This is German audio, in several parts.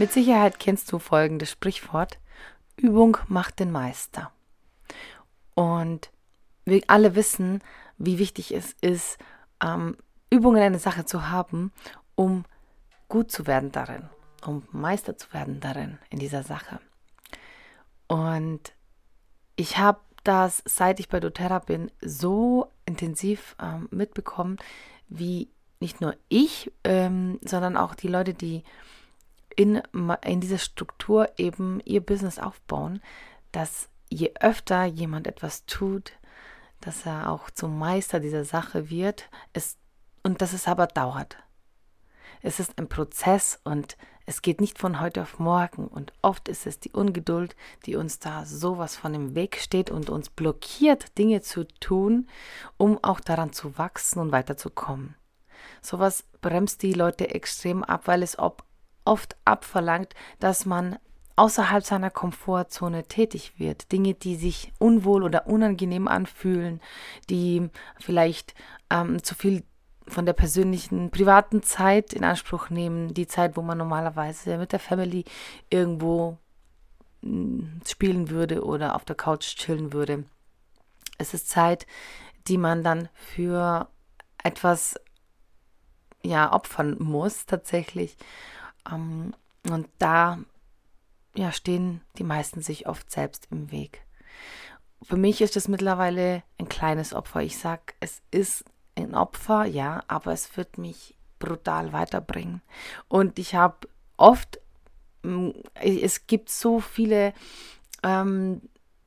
Mit Sicherheit kennst du folgendes Sprichwort. Übung macht den Meister. Und wir alle wissen, wie wichtig es ist, ähm, Übungen in einer Sache zu haben, um gut zu werden darin, um Meister zu werden darin, in dieser Sache. Und ich habe das, seit ich bei doTERRA bin, so intensiv ähm, mitbekommen, wie nicht nur ich, ähm, sondern auch die Leute, die in, in dieser Struktur eben ihr Business aufbauen, dass je öfter jemand etwas tut, dass er auch zum Meister dieser Sache wird, es, und dass es aber dauert. Es ist ein Prozess und es geht nicht von heute auf morgen und oft ist es die Ungeduld, die uns da sowas von im Weg steht und uns blockiert, Dinge zu tun, um auch daran zu wachsen und weiterzukommen. Sowas bremst die Leute extrem ab, weil es ob oft abverlangt, dass man außerhalb seiner Komfortzone tätig wird. Dinge, die sich unwohl oder unangenehm anfühlen, die vielleicht ähm, zu viel von der persönlichen, privaten Zeit in Anspruch nehmen, die Zeit, wo man normalerweise mit der Family irgendwo hm, spielen würde oder auf der Couch chillen würde. Es ist Zeit, die man dann für etwas ja opfern muss tatsächlich ähm, und da ja, stehen die meisten sich oft selbst im Weg. Für mich ist es mittlerweile ein kleines Opfer. Ich sage, es ist ein Opfer, ja, aber es wird mich brutal weiterbringen. Und ich habe oft, mm, es gibt so viele ähm,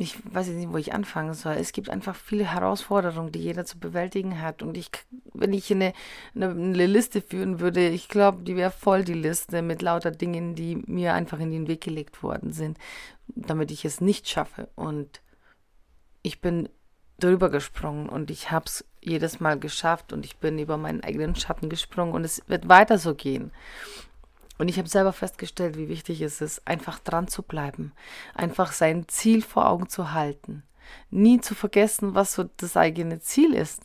ich weiß jetzt nicht, wo ich anfangen soll. Es gibt einfach viele Herausforderungen, die jeder zu bewältigen hat. Und ich, wenn ich eine, eine, eine Liste führen würde, ich glaube, die wäre voll die Liste mit lauter Dingen, die mir einfach in den Weg gelegt worden sind, damit ich es nicht schaffe. Und ich bin drüber gesprungen und ich habe es jedes Mal geschafft und ich bin über meinen eigenen Schatten gesprungen und es wird weiter so gehen. Und ich habe selber festgestellt, wie wichtig es ist, einfach dran zu bleiben, einfach sein Ziel vor Augen zu halten, nie zu vergessen, was so das eigene Ziel ist.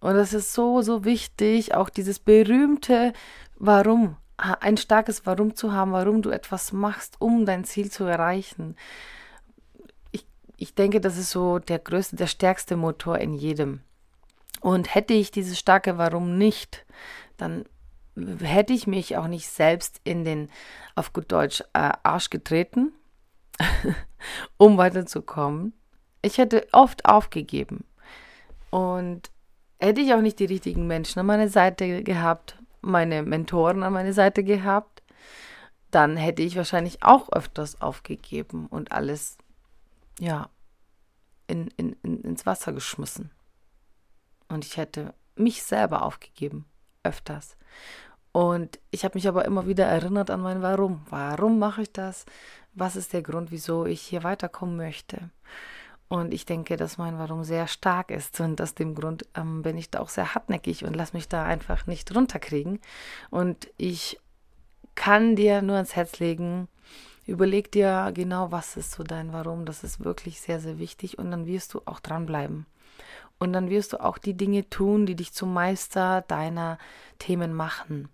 Und das ist so, so wichtig, auch dieses berühmte Warum, ein starkes Warum zu haben, warum du etwas machst, um dein Ziel zu erreichen. Ich, ich denke, das ist so der größte, der stärkste Motor in jedem. Und hätte ich dieses starke Warum nicht, dann hätte ich mich auch nicht selbst in den, auf gut Deutsch, äh, Arsch getreten, um weiterzukommen. Ich hätte oft aufgegeben. Und hätte ich auch nicht die richtigen Menschen an meiner Seite gehabt, meine Mentoren an meiner Seite gehabt, dann hätte ich wahrscheinlich auch öfters aufgegeben und alles, ja, in, in, in, ins Wasser geschmissen. Und ich hätte mich selber aufgegeben, öfters. Und ich habe mich aber immer wieder erinnert an mein Warum. Warum mache ich das? Was ist der Grund, wieso ich hier weiterkommen möchte? Und ich denke, dass mein Warum sehr stark ist. Und aus dem Grund ähm, bin ich da auch sehr hartnäckig und lasse mich da einfach nicht runterkriegen. Und ich kann dir nur ans Herz legen, überleg dir genau, was ist so dein Warum. Das ist wirklich sehr, sehr wichtig. Und dann wirst du auch dranbleiben. Und dann wirst du auch die Dinge tun, die dich zum Meister deiner Themen machen.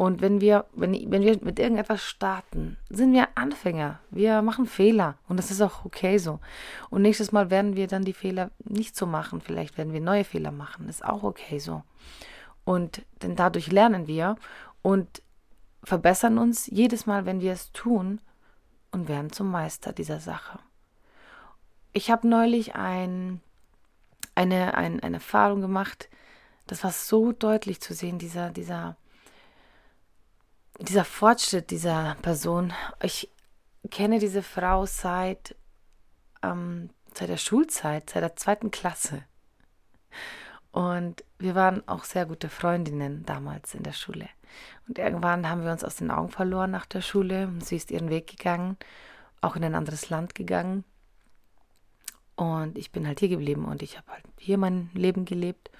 Und wenn wir, wenn, wenn wir mit irgendetwas starten, sind wir Anfänger. Wir machen Fehler. Und das ist auch okay so. Und nächstes Mal werden wir dann die Fehler nicht so machen. Vielleicht werden wir neue Fehler machen. Ist auch okay so. Und denn dadurch lernen wir und verbessern uns jedes Mal, wenn wir es tun und werden zum Meister dieser Sache. Ich habe neulich ein, eine, ein, eine Erfahrung gemacht, das war so deutlich zu sehen, dieser, dieser dieser Fortschritt dieser Person. Ich kenne diese Frau seit, ähm, seit der Schulzeit, seit der zweiten Klasse. Und wir waren auch sehr gute Freundinnen damals in der Schule. Und irgendwann haben wir uns aus den Augen verloren nach der Schule. Sie ist ihren Weg gegangen, auch in ein anderes Land gegangen. Und ich bin halt hier geblieben und ich habe halt hier mein Leben gelebt.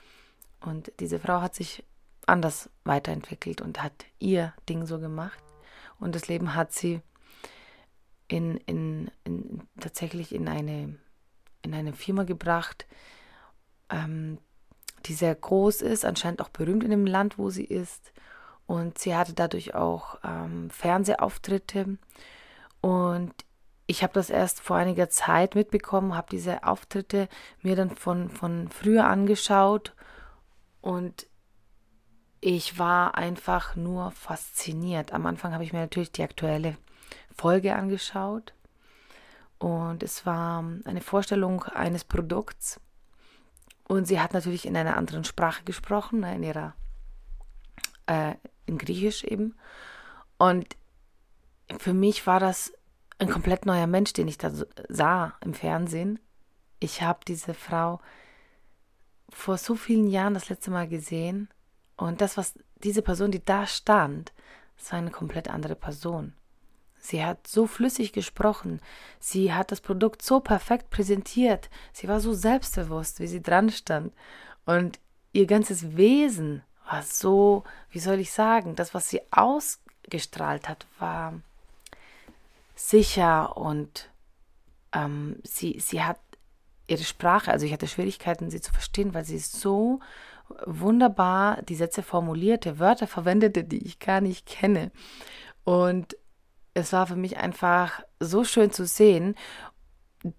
Und diese Frau hat sich anders weiterentwickelt und hat ihr Ding so gemacht. Und das Leben hat sie in, in, in tatsächlich in eine, in eine Firma gebracht, ähm, die sehr groß ist, anscheinend auch berühmt in dem Land, wo sie ist. Und sie hatte dadurch auch ähm, Fernsehauftritte. Und ich habe das erst vor einiger Zeit mitbekommen, habe diese Auftritte mir dann von, von früher angeschaut. Und ich war einfach nur fasziniert. Am Anfang habe ich mir natürlich die aktuelle Folge angeschaut. Und es war eine Vorstellung eines Produkts. Und sie hat natürlich in einer anderen Sprache gesprochen, ne, in ihrer, äh, in Griechisch eben. Und für mich war das ein komplett neuer Mensch, den ich da sah im Fernsehen. Ich habe diese Frau vor so vielen Jahren das letzte Mal gesehen. Und das, was diese Person, die da stand, das war eine komplett andere Person. Sie hat so flüssig gesprochen. Sie hat das Produkt so perfekt präsentiert. Sie war so selbstbewusst, wie sie dran stand. Und ihr ganzes Wesen war so, wie soll ich sagen, das, was sie ausgestrahlt hat, war sicher und ähm, sie, sie hat ihre Sprache, also ich hatte Schwierigkeiten, sie zu verstehen, weil sie so wunderbar die Sätze formulierte, Wörter verwendete, die ich gar nicht kenne. Und es war für mich einfach so schön zu sehen,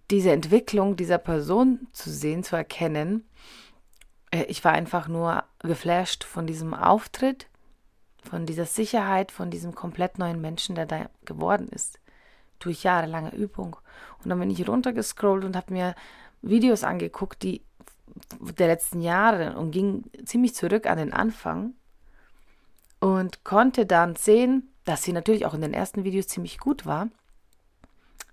diese Entwicklung dieser Person zu sehen, zu erkennen. Äh, ich war einfach nur geflasht von diesem Auftritt, von dieser Sicherheit, von diesem komplett neuen Menschen, der da geworden ist. Durch jahrelange Übung. Und dann bin ich runtergescrollt und habe mir Videos angeguckt, die der letzten Jahre und ging ziemlich zurück an den Anfang und konnte dann sehen, dass sie natürlich auch in den ersten Videos ziemlich gut war,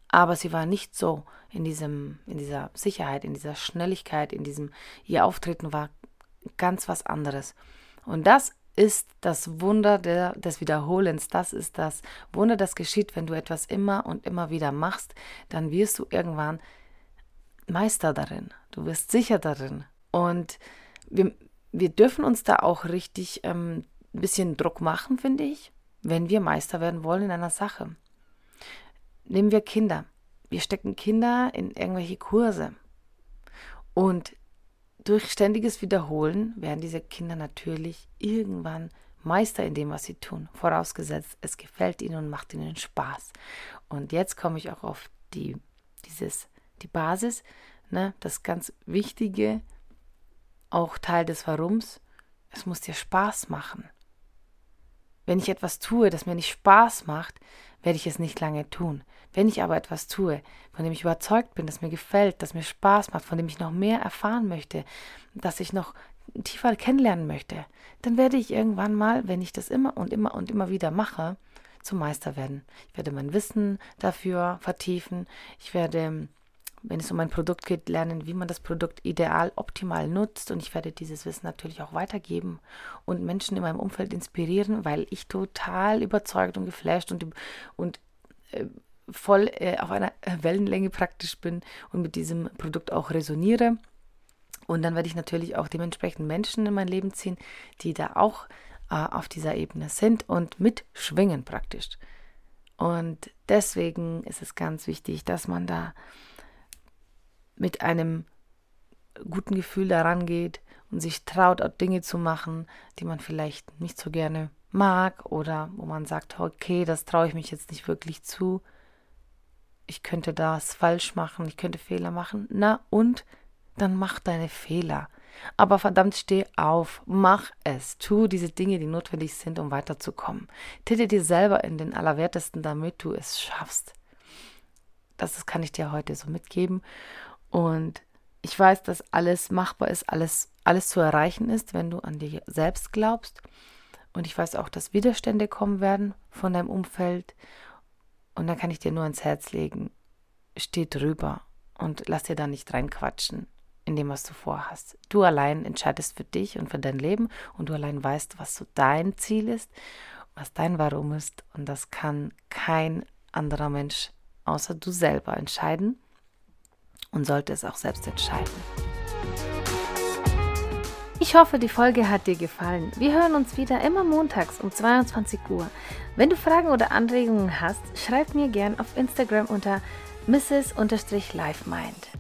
aber sie war nicht so in diesem, in dieser Sicherheit, in dieser Schnelligkeit, in diesem, ihr Auftreten war ganz was anderes. Und das ist das Wunder der, des Wiederholens. Das ist das Wunder, das geschieht, wenn du etwas immer und immer wieder machst, dann wirst du irgendwann Meister darin. Du wirst sicher darin. Und wir, wir dürfen uns da auch richtig ähm, ein bisschen Druck machen, finde ich wenn wir Meister werden wollen in einer Sache. Nehmen wir Kinder. Wir stecken Kinder in irgendwelche Kurse. Und durch ständiges Wiederholen werden diese Kinder natürlich irgendwann Meister in dem, was sie tun. Vorausgesetzt, es gefällt ihnen und macht ihnen Spaß. Und jetzt komme ich auch auf die, dieses, die Basis, ne, das ganz Wichtige, auch Teil des Warums. Es muss dir Spaß machen. Wenn ich etwas tue, das mir nicht Spaß macht, werde ich es nicht lange tun. Wenn ich aber etwas tue, von dem ich überzeugt bin, das mir gefällt, das mir Spaß macht, von dem ich noch mehr erfahren möchte, das ich noch tiefer kennenlernen möchte, dann werde ich irgendwann mal, wenn ich das immer und immer und immer wieder mache, zum Meister werden. Ich werde mein Wissen dafür vertiefen. Ich werde wenn es um ein Produkt geht, lernen, wie man das Produkt ideal, optimal nutzt. Und ich werde dieses Wissen natürlich auch weitergeben und Menschen in meinem Umfeld inspirieren, weil ich total überzeugt und geflasht und, und äh, voll äh, auf einer Wellenlänge praktisch bin und mit diesem Produkt auch resoniere. Und dann werde ich natürlich auch dementsprechend Menschen in mein Leben ziehen, die da auch äh, auf dieser Ebene sind und mitschwingen praktisch. Und deswegen ist es ganz wichtig, dass man da mit einem guten Gefühl daran geht und sich traut, auch Dinge zu machen, die man vielleicht nicht so gerne mag oder wo man sagt, okay, das traue ich mich jetzt nicht wirklich zu. Ich könnte das falsch machen, ich könnte Fehler machen. Na und dann mach deine Fehler. Aber verdammt, steh auf, mach es, tu diese Dinge, die notwendig sind, um weiterzukommen. Täte dir selber in den Allerwertesten, damit du es schaffst. Das kann ich dir heute so mitgeben. Und ich weiß, dass alles machbar ist, alles, alles zu erreichen ist, wenn du an dir selbst glaubst. Und ich weiß auch, dass Widerstände kommen werden von deinem Umfeld. Und da kann ich dir nur ans Herz legen, steh drüber und lass dir da nicht reinquatschen. in dem, was du vorhast. Du allein entscheidest für dich und für dein Leben und du allein weißt, was so dein Ziel ist, was dein Warum ist und das kann kein anderer Mensch außer du selber entscheiden und sollte es auch selbst entscheiden. Ich hoffe, die Folge hat dir gefallen. Wir hören uns wieder immer montags um 22 Uhr. Wenn du Fragen oder Anregungen hast, schreib mir gern auf Instagram unter mrs-livemind.